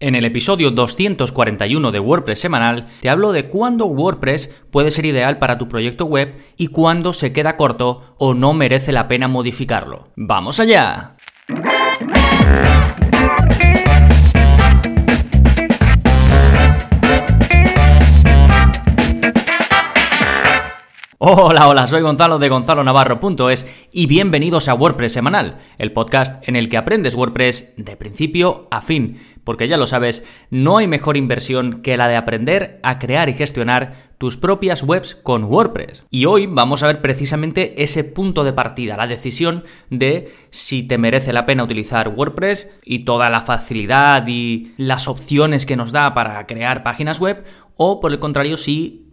En el episodio 241 de WordPress semanal te hablo de cuándo WordPress puede ser ideal para tu proyecto web y cuándo se queda corto o no merece la pena modificarlo. ¡Vamos allá! Hola, hola, soy Gonzalo de Gonzalo Navarro.es y bienvenidos a WordPress Semanal, el podcast en el que aprendes WordPress de principio a fin, porque ya lo sabes, no hay mejor inversión que la de aprender a crear y gestionar tus propias webs con WordPress. Y hoy vamos a ver precisamente ese punto de partida, la decisión de si te merece la pena utilizar WordPress y toda la facilidad y las opciones que nos da para crear páginas web, o por el contrario, si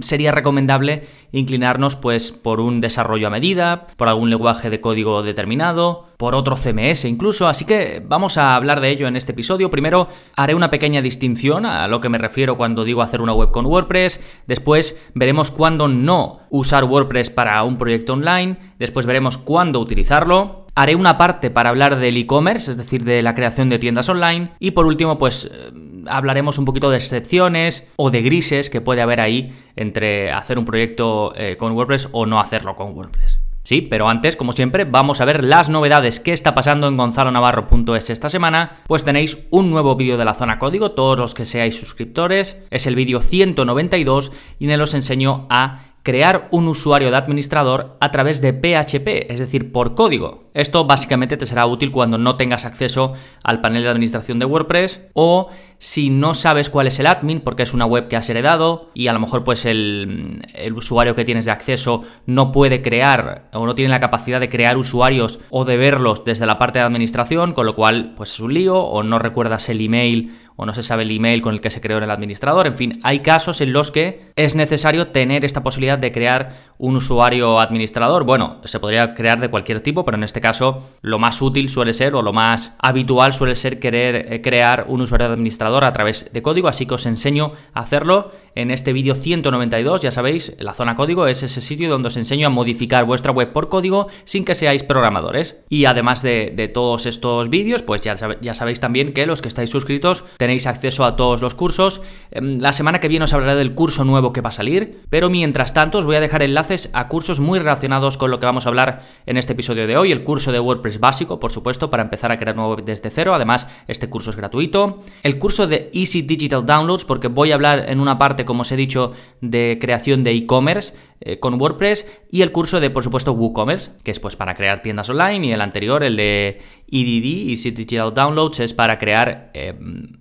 sería recomendable inclinarnos pues por un desarrollo a medida, por algún lenguaje de código determinado, por otro CMS incluso, así que vamos a hablar de ello en este episodio. Primero haré una pequeña distinción a lo que me refiero cuando digo hacer una web con WordPress, después veremos cuándo no usar WordPress para un proyecto online, después veremos cuándo utilizarlo, Haré una parte para hablar del e-commerce, es decir, de la creación de tiendas online. Y por último, pues eh, hablaremos un poquito de excepciones o de grises que puede haber ahí entre hacer un proyecto eh, con WordPress o no hacerlo con WordPress. Sí, pero antes, como siempre, vamos a ver las novedades que está pasando en gonzalonavarro.es esta semana. Pues tenéis un nuevo vídeo de la zona código, todos los que seáis suscriptores. Es el vídeo 192 y en él os enseño a crear un usuario de administrador a través de PHP, es decir, por código. Esto básicamente te será útil cuando no tengas acceso al panel de administración de WordPress o si no sabes cuál es el admin porque es una web que has heredado y a lo mejor pues el, usuario que tienes de acceso no puede crear o no tiene la capacidad de crear usuarios o de verlos desde la parte de administración, con lo cual pues es un lío o no recuerdas el email o no se sabe el email con el que se creó en el administrador. En fin, hay casos en los que es necesario tener esta posibilidad de crear un usuario administrador. Bueno, se podría crear de cualquier tipo, pero en este caso lo más útil suele ser o lo más habitual suele ser querer eh, crear un usuario administrador a través de código, así que os enseño a hacerlo en este vídeo 192, ya sabéis, la zona código es ese sitio donde os enseño a modificar vuestra web por código sin que seáis programadores. Y además de, todos estos vídeos, pues ya, ya sabéis también que los que estáis suscritos tenéis acceso a todos los cursos. Em, la semana que viene os hablaré del curso nuevo que va a salir, pero mientras tanto os voy a dejar enlaces a cursos muy relacionados con lo que vamos a hablar en este episodio de hoy. El curso de WordPress básico, por supuesto, para empezar a crear nuevo desde cero. Además, este curso es gratuito. El curso de Easy Digital Downloads, porque voy a hablar en una parte, como os he dicho, de creación de e-commerce eh, con WordPress y el curso de, por supuesto, WooCommerce, que es pues para crear tiendas online y el anterior, el de EDD, Easy Digital Downloads, es para crear eh,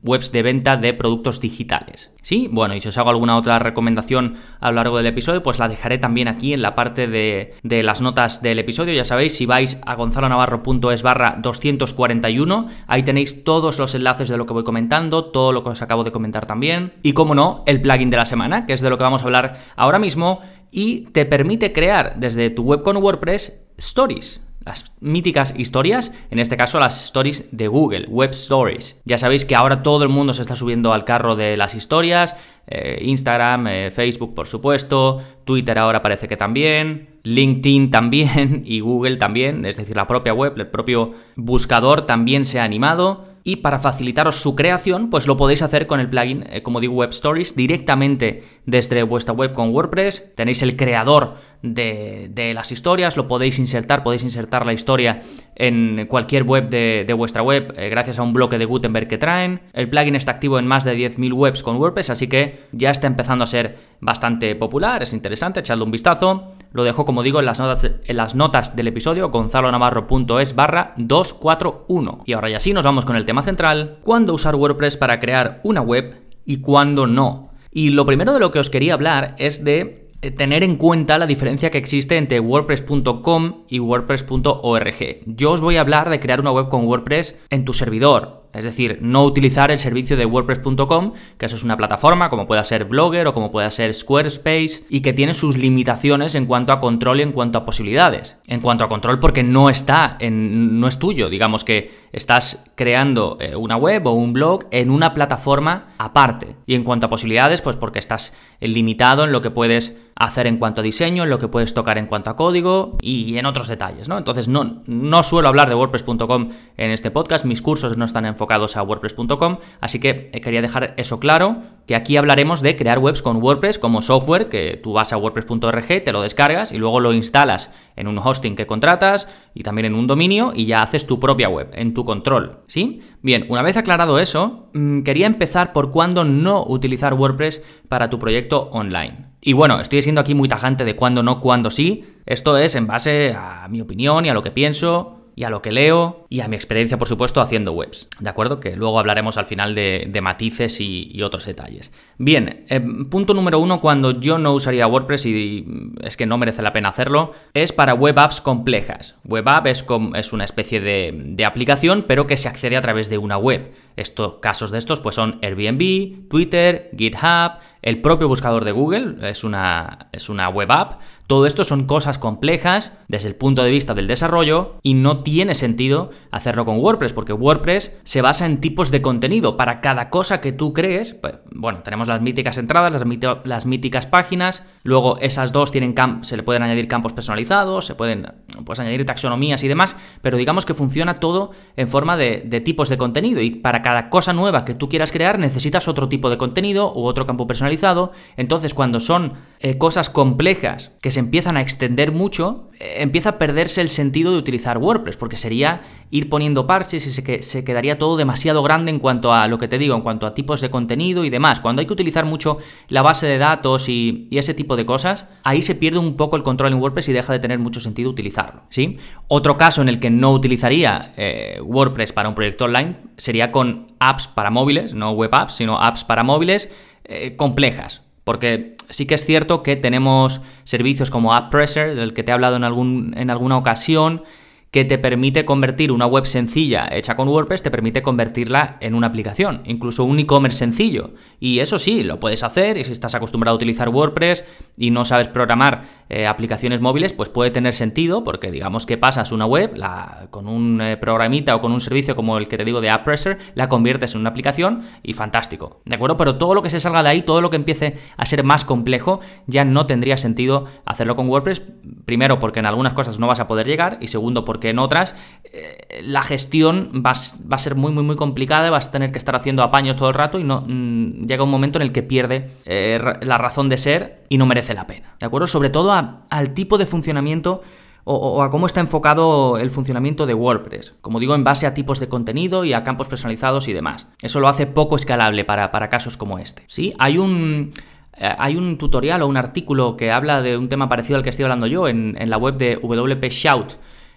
webs de venta de productos digitales. ¿Sí? Bueno, y si os hago alguna otra recomendación a lo largo del episodio, pues la dejaré también aquí en la parte de, de las notas del episodio. Ya sabéis, si vais a gonzalonavarro.es barra 241, ahí tenéis todos los enlaces de lo que voy comentando, todo lo que os acabo de comentar también. Y como no, el plugin de la semana, que es de lo que vamos a hablar ahora mismo y te permite crear desde tu web con WordPress stories. Las míticas historias, en este caso las stories de Google, Web Stories. Ya sabéis que ahora todo el mundo se está subiendo al carro de las historias, eh, Instagram, eh, Facebook por supuesto, Twitter ahora parece que también, LinkedIn también y Google también, es decir, la propia web, el propio buscador también se ha animado y para facilitaros su creación, pues lo podéis hacer con el plugin, eh, como digo, Web Stories, directamente desde vuestra web con WordPress. Tenéis el creador de, las historias, lo podéis insertar, podéis insertar la historia en cualquier web de, vuestra web eh, gracias a un bloque de Gutenberg que traen. El plugin está activo en más de 10.000 webs con WordPress, así que ya está empezando a ser bastante popular, es interesante, echadle un vistazo. Lo dejo, como digo, en las notas, en las notas del episodio, gonzalonavarro.es barra 241. Y ahora ya sí, nos vamos con el tema central, cuándo usar WordPress para crear una web y cuándo no. Y lo primero de lo que os quería hablar es de eh, tener en cuenta la diferencia que existe entre wordpress.com y wordpress.org. Yo os voy a hablar de crear una web con WordPress en tu servidor, es decir, no utilizar el servicio de WordPress.com, que eso es una plataforma como pueda ser Blogger o como pueda ser Squarespace, y que tiene sus limitaciones en cuanto a control y en cuanto a posibilidades. En cuanto a control, porque no está en. no es tuyo. Digamos que estás creando eh, una web o un blog en una plataforma aparte. Y en cuanto a posibilidades, pues porque estás limitado en lo que puedes hacer en cuanto a diseño, en lo que puedes tocar en cuanto a código y en otros detalles, ¿no? Entonces no, no suelo hablar de WordPress.com en este podcast, mis cursos no están enfocados enfocados a WordPress.com, así que eh, quería dejar eso claro, que aquí hablaremos de crear webs con WordPress como software, que tú vas a WordPress.org, te lo descargas y luego lo instalas en un hosting que contratas y también en un dominio y ya haces tu propia web, en tu control, ¿sí? Bien, una vez aclarado eso, mm, quería empezar por cuándo no utilizar WordPress para tu proyecto online. Y bueno, estoy siendo aquí muy tajante de cuándo no, cuándo sí. Esto es en base a mi opinión y a lo que pienso y a lo que leo y a mi experiencia, por supuesto, haciendo webs. ¿De acuerdo? Que luego hablaremos al final de, matices y, otros detalles. Bien, eh, punto número uno, cuando yo no usaría WordPress y es que no merece la pena hacerlo, es para web apps complejas. Web app es, una especie de, aplicación, pero que se accede a través de una web. Estos, casos de estos pues son Airbnb, Twitter, GitHub, el propio buscador de Google, es una, es una web app. Todo esto son cosas complejas desde el punto de vista del desarrollo y no tiene sentido hacerlo con WordPress porque WordPress se basa en tipos de contenido. Para cada cosa que tú crees, pues, bueno, tenemos las míticas entradas, las, míticas páginas, luego esas dos tienen se le pueden añadir campos personalizados, se pueden pues, añadir taxonomías y demás, pero digamos que funciona todo en forma de, de tipos de contenido y para cada cosa nueva que tú quieras crear necesitas otro tipo de contenido u otro campo personalizado. Entonces, cuando son eh, cosas complejas que se empiezan a extender mucho, eh, empieza a perderse el sentido de utilizar WordPress, porque sería ir poniendo parches y se, se quedaría todo demasiado grande en cuanto a lo que te digo, en cuanto a tipos de contenido y demás. Cuando hay que utilizar mucho la base de datos y, ese tipo de cosas, ahí se pierde un poco el control en WordPress y deja de tener mucho sentido utilizarlo. ¿sí? Otro caso en el que no utilizaría eh, WordPress para un proyecto online sería con apps para móviles, no web apps, sino apps para móviles eh, complejas. Porque sí que es cierto que tenemos servicios como AppPressor, del que te he hablado en, algún, en alguna ocasión, que te permite convertir una web sencilla hecha con WordPress, te permite convertirla en una aplicación, incluso un e-commerce sencillo. Y eso sí, lo puedes hacer y si estás acostumbrado a utilizar WordPress y no sabes programar eh, aplicaciones móviles, pues puede tener sentido porque digamos que pasas una web con un eh, programita o con un servicio como el que te digo de AppPressor, la conviertes en una aplicación y fantástico. ¿De acuerdo? Pero todo lo que se salga de ahí, todo lo que empiece a ser más complejo, ya no tendría sentido hacerlo con WordPress. Primero porque en algunas cosas no vas a poder llegar y segundo porque que en otras eh, la gestión va, a ser muy, muy, muy complicada, vas a tener que estar haciendo apaños todo el rato y mm, llega un momento en el que pierde eh, la razón de ser y no merece la pena. ¿De acuerdo? Sobre todo al tipo de funcionamiento o, a cómo está enfocado el funcionamiento de WordPress. Como digo, en base a tipos de contenido y a campos personalizados y demás. Eso lo hace poco escalable para, casos como este. ¿Sí? Hay un eh, hay un tutorial o un artículo que habla de un tema parecido al que estoy hablando yo en, la web de WP Shout,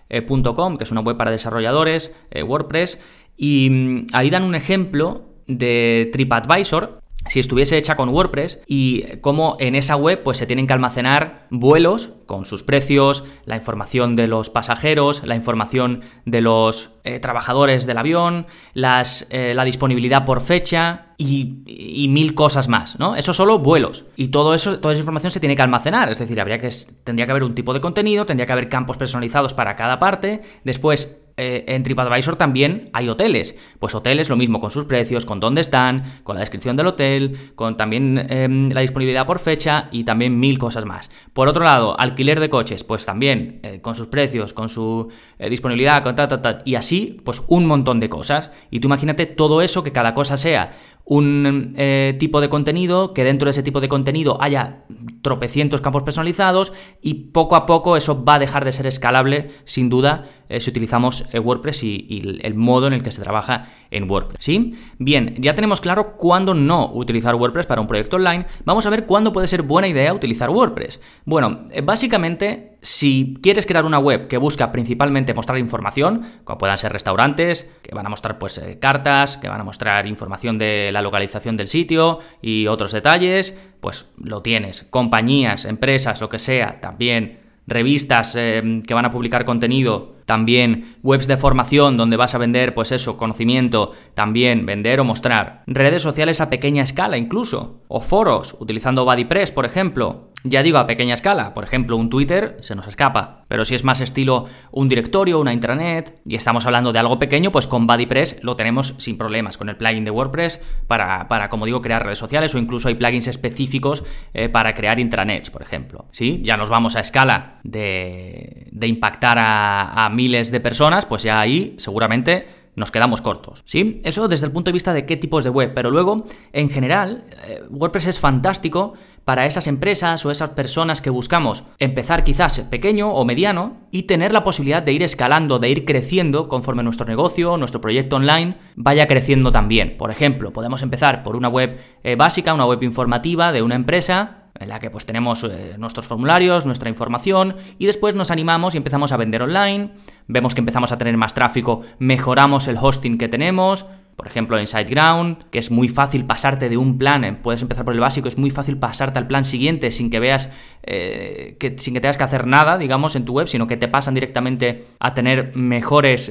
que es una web para desarrolladores, eh, WordPress, y mm, ahí dan un ejemplo de TripAdvisor, si estuviese hecha con WordPress y cómo en esa web pues se tienen que almacenar vuelos con sus precios, la información de los pasajeros, la información de los eh, trabajadores del avión, las, eh, la disponibilidad por fecha y, mil cosas más, ¿no? Eso solo vuelos. Y todo eso, toda esa información se tiene que almacenar, es decir, habría que, tendría que haber un tipo de contenido, tendría que haber campos personalizados para cada parte, después eh, en TripAdvisor también hay hoteles. Pues hoteles lo mismo, con sus precios, con dónde están, con la descripción del hotel, con también em, la disponibilidad por fecha y también mil cosas más. Por otro lado, alquiler de coches, pues también eh, con sus precios, con su eh, disponibilidad, con ta, ta, y así, pues un montón de cosas. Y tú imagínate todo eso, que cada cosa sea un eh, tipo de contenido, que dentro de ese tipo de contenido haya tropecientos campos personalizados y poco a poco eso va a dejar de ser escalable, sin duda, eh, si utilizamos eh, WordPress y, el modo en el que se trabaja en WordPress. ¿sí? Bien, ya tenemos claro cuándo no utilizar WordPress para un proyecto online. Vamos a ver cuándo puede ser buena idea utilizar WordPress. Bueno, básicamente si quieres crear una web que busca principalmente mostrar información, como puedan ser restaurantes, que van a mostrar pues eh, cartas, que van a mostrar información de la localización del sitio y otros detalles, pues lo tienes. Compañías, empresas, lo que sea, también revistas eh, que van a publicar contenido, también webs de formación donde vas a vender, pues eso, conocimiento, también vender o mostrar. Redes sociales a pequeña escala incluso, o foros, utilizando BuddyPress, por ejemplo, ya digo a pequeña escala, por ejemplo, un Twitter se nos escapa, pero si es más estilo un directorio, una intranet, y estamos hablando de algo pequeño, pues con BuddyPress lo tenemos sin problemas, con el plugin de WordPress para, para como digo, crear redes sociales o incluso hay plugins específicos eh, para crear intranets, por ejemplo. ¿Sí? Ya nos vamos a escala de, impactar a, a miles de personas, pues ya ahí seguramente nos quedamos cortos. ¿Sí? Eso desde el punto de vista de qué tipos de web, pero luego, en general, eh, WordPress es fantástico para esas empresas o esas personas que buscamos empezar quizás pequeño o mediano y tener la posibilidad de ir escalando, de ir creciendo conforme nuestro negocio, nuestro proyecto online vaya creciendo también. Por ejemplo, podemos empezar por una web eh, básica, una web informativa de una empresa en la que pues tenemos eh, nuestros formularios, nuestra información y después nos animamos y empezamos a vender online, vemos que empezamos a tener más tráfico, mejoramos el hosting que tenemos, por ejemplo en SiteGround, que es muy fácil pasarte de un plan, eh, puedes empezar por el básico, es muy fácil pasarte al plan siguiente sin que veas, eh, que, sin que tengas que hacer nada, digamos, en tu web, sino que te pasan directamente a tener mejores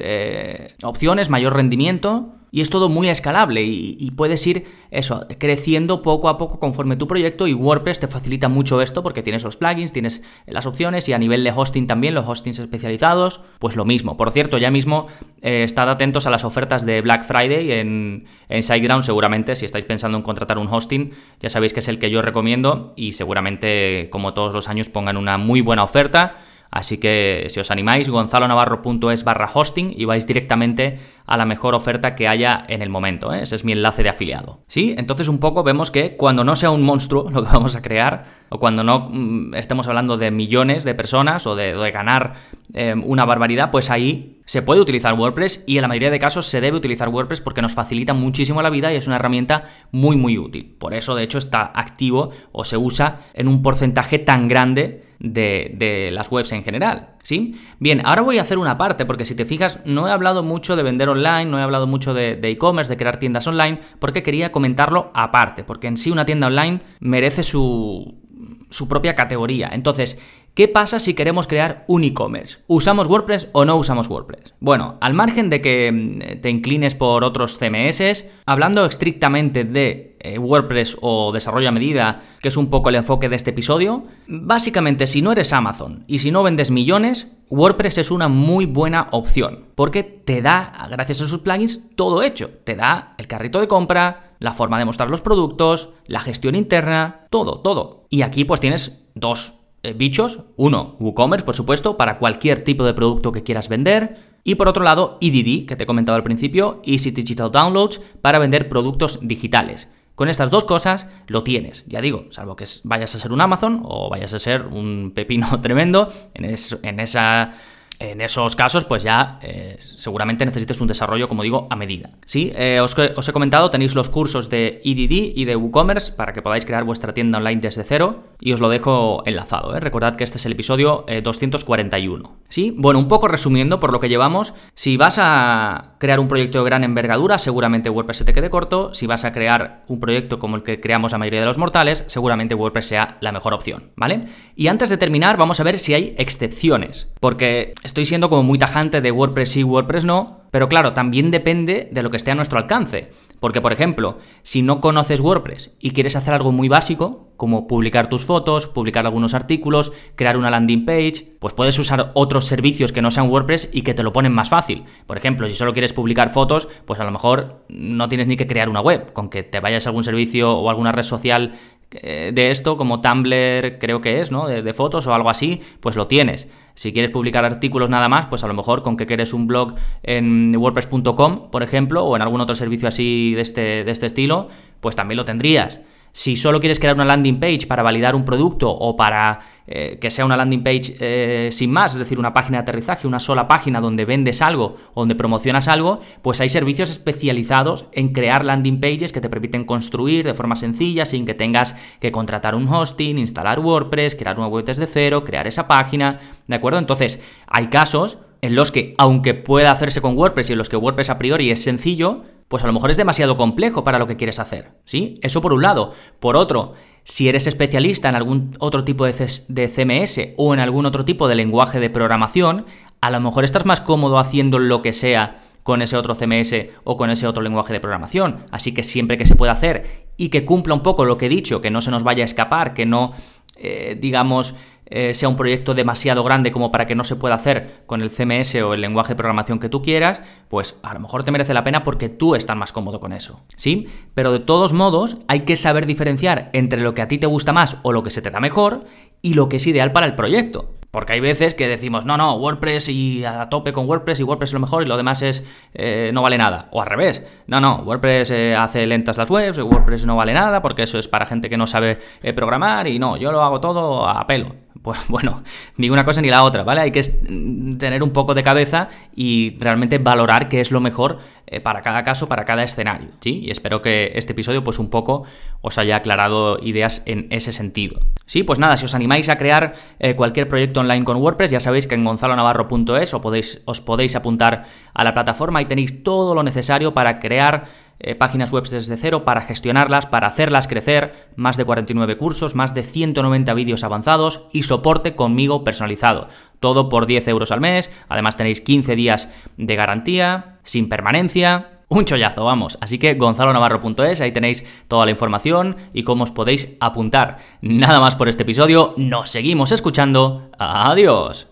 opciones, mayor rendimiento. Y es todo muy escalable y, puedes ir eso, creciendo poco a poco conforme tu proyecto y WordPress te facilita mucho esto porque tienes los plugins, tienes las opciones y a nivel de hosting también, los hostings especializados, pues lo mismo. Por cierto, ya mismo eh, estad atentos a las ofertas de Black Friday en, en SiteGround seguramente, si estáis pensando en contratar un hosting, ya sabéis que es el que yo recomiendo y seguramente como todos los años pongan una muy buena oferta. Así que si os animáis, gonzalonavarro.es barra hosting y vais directamente a la mejor oferta que haya en el momento. ¿eh? Ese es mi enlace de afiliado. ¿Sí? Entonces un poco vemos que cuando no sea un monstruo lo que vamos a crear, o cuando no mm, estemos hablando de millones de personas o de, ganar em, una barbaridad, pues ahí se puede utilizar WordPress y en la mayoría de casos se debe utilizar WordPress porque nos facilita muchísimo la vida y es una herramienta muy muy útil. Por eso de hecho está activo o se usa en un porcentaje tan grande de, las webs en general. ¿Sí? Bien, ahora voy a hacer una parte, porque si te fijas, no he hablado mucho de vender online, no he hablado mucho de e-commerce, de, crear tiendas online, porque quería comentarlo aparte, porque en sí una tienda online merece su, su propia categoría. Entonces, ¿Qué pasa si queremos crear un e-commerce? ¿Usamos WordPress o no usamos WordPress? Bueno, al margen de que mm, te inclines por otros CMS, hablando estrictamente de eh, WordPress o desarrollo a medida, que es un poco el enfoque de este episodio, básicamente si no eres Amazon y si no vendes millones, WordPress es una muy buena opción, porque te da, gracias a sus plugins, todo hecho. Te da el carrito de compra, la forma de mostrar los productos, la gestión interna, todo, todo. Y aquí pues tienes dos bichos. Uno, WooCommerce, por supuesto, para cualquier tipo de producto que quieras vender. Y por otro lado, EDD, que te he comentado al principio, Easy Digital Downloads, para vender productos digitales. Con estas dos cosas lo tienes, ya digo, salvo que vayas a ser un Amazon o vayas a ser un pepino tremendo en, en esa en esos casos, pues ya eh, seguramente necesites un desarrollo, como digo, a medida. Sí, eh, os, he comentado, tenéis los cursos de EDD y de WooCommerce para que podáis crear vuestra tienda online desde cero y os lo dejo enlazado. ¿eh? Recordad que este es el episodio 241. Sí, bueno, un poco resumiendo por lo que llevamos, si vas a crear un proyecto de gran envergadura, seguramente WordPress se te quede corto. Si vas a crear un proyecto como el que creamos la mayoría de los mortales, seguramente WordPress sea la mejor opción, ¿vale? Y antes de terminar, vamos a ver si hay excepciones, porque Estoy siendo como muy tajante de WordPress sí, WordPress no, pero claro, también depende de lo que esté a nuestro alcance. Porque, por ejemplo, si no conoces WordPress y quieres hacer algo muy básico, como publicar tus fotos, publicar algunos artículos, crear una landing page, pues puedes usar otros servicios que no sean WordPress y que te lo ponen más fácil. Por ejemplo, si solo quieres publicar fotos, pues a lo mejor no tienes ni que crear una web. Con que te vayas a algún servicio o alguna red social eh, de esto, como Tumblr creo que es, ¿no? De, fotos o algo así, pues lo tienes. Si quieres publicar artículos nada más, pues a lo mejor con que quieres un blog en wordpress.com, por ejemplo, o en algún otro servicio así de este, de este estilo, pues también lo tendrías. Si solo quieres crear una landing page para validar un producto o para eh, que sea una landing page eh, sin más, es decir, una página de aterrizaje, una sola página donde vendes algo o donde promocionas algo, pues hay servicios especializados en crear landing pages que te permiten construir de forma sencilla sin que tengas que contratar un hosting, instalar WordPress, crear una web desde cero, crear esa página, ¿de acuerdo? Entonces, hay casos en los que, aunque pueda hacerse con WordPress y en los que WordPress a priori es sencillo, pues a lo mejor es demasiado complejo para lo que quieres hacer, ¿sí? Eso por un lado. Por otro, si eres especialista en algún otro tipo de, CMS o en algún otro tipo de lenguaje de programación, a lo mejor estás más cómodo haciendo lo que sea con ese otro CMS o con ese otro lenguaje de programación. Así que siempre que se pueda hacer y que cumpla un poco lo que he dicho, que no se nos vaya a escapar, que no, eh, digamos, eh, sea un proyecto demasiado grande como para que no se pueda hacer con el CMS o el lenguaje de programación que tú quieras, pues a lo mejor te merece la pena porque tú estás más cómodo con eso. ¿Sí? Pero de todos modos, hay que saber diferenciar entre lo que a ti te gusta más o lo que se te da mejor y lo que es ideal para el proyecto. Porque hay veces que decimos, no, no, WordPress y a tope con WordPress y WordPress es lo mejor y lo demás es eh, no vale nada. O al revés, no, no, WordPress eh, hace lentas las webs, WordPress no vale nada porque eso es para gente que no sabe eh, programar y no, yo lo hago todo a pelo. Pues bueno, ni una cosa ni la otra, ¿vale? Hay que tener un poco de cabeza y realmente valorar qué es lo mejor para cada caso, para cada escenario, ¿sí? Y espero que este episodio pues un poco os haya aclarado ideas en ese sentido. Sí, pues nada, si os animáis a crear cualquier proyecto online con WordPress, ya sabéis que en gonzalonavarro.es os podéis, os podéis apuntar a la plataforma y tenéis todo lo necesario para crear eh, páginas web desde cero, para gestionarlas, para hacerlas crecer, más de 49 cursos, más de 190 vídeos avanzados y soporte conmigo personalizado. Todo por 10 euros al mes, además tenéis 15 días de garantía, sin permanencia, un chollazo, vamos. Así que gonzalonavarro.es, ahí tenéis toda la información y cómo os podéis apuntar. Nada más por este episodio, nos seguimos escuchando. Adiós.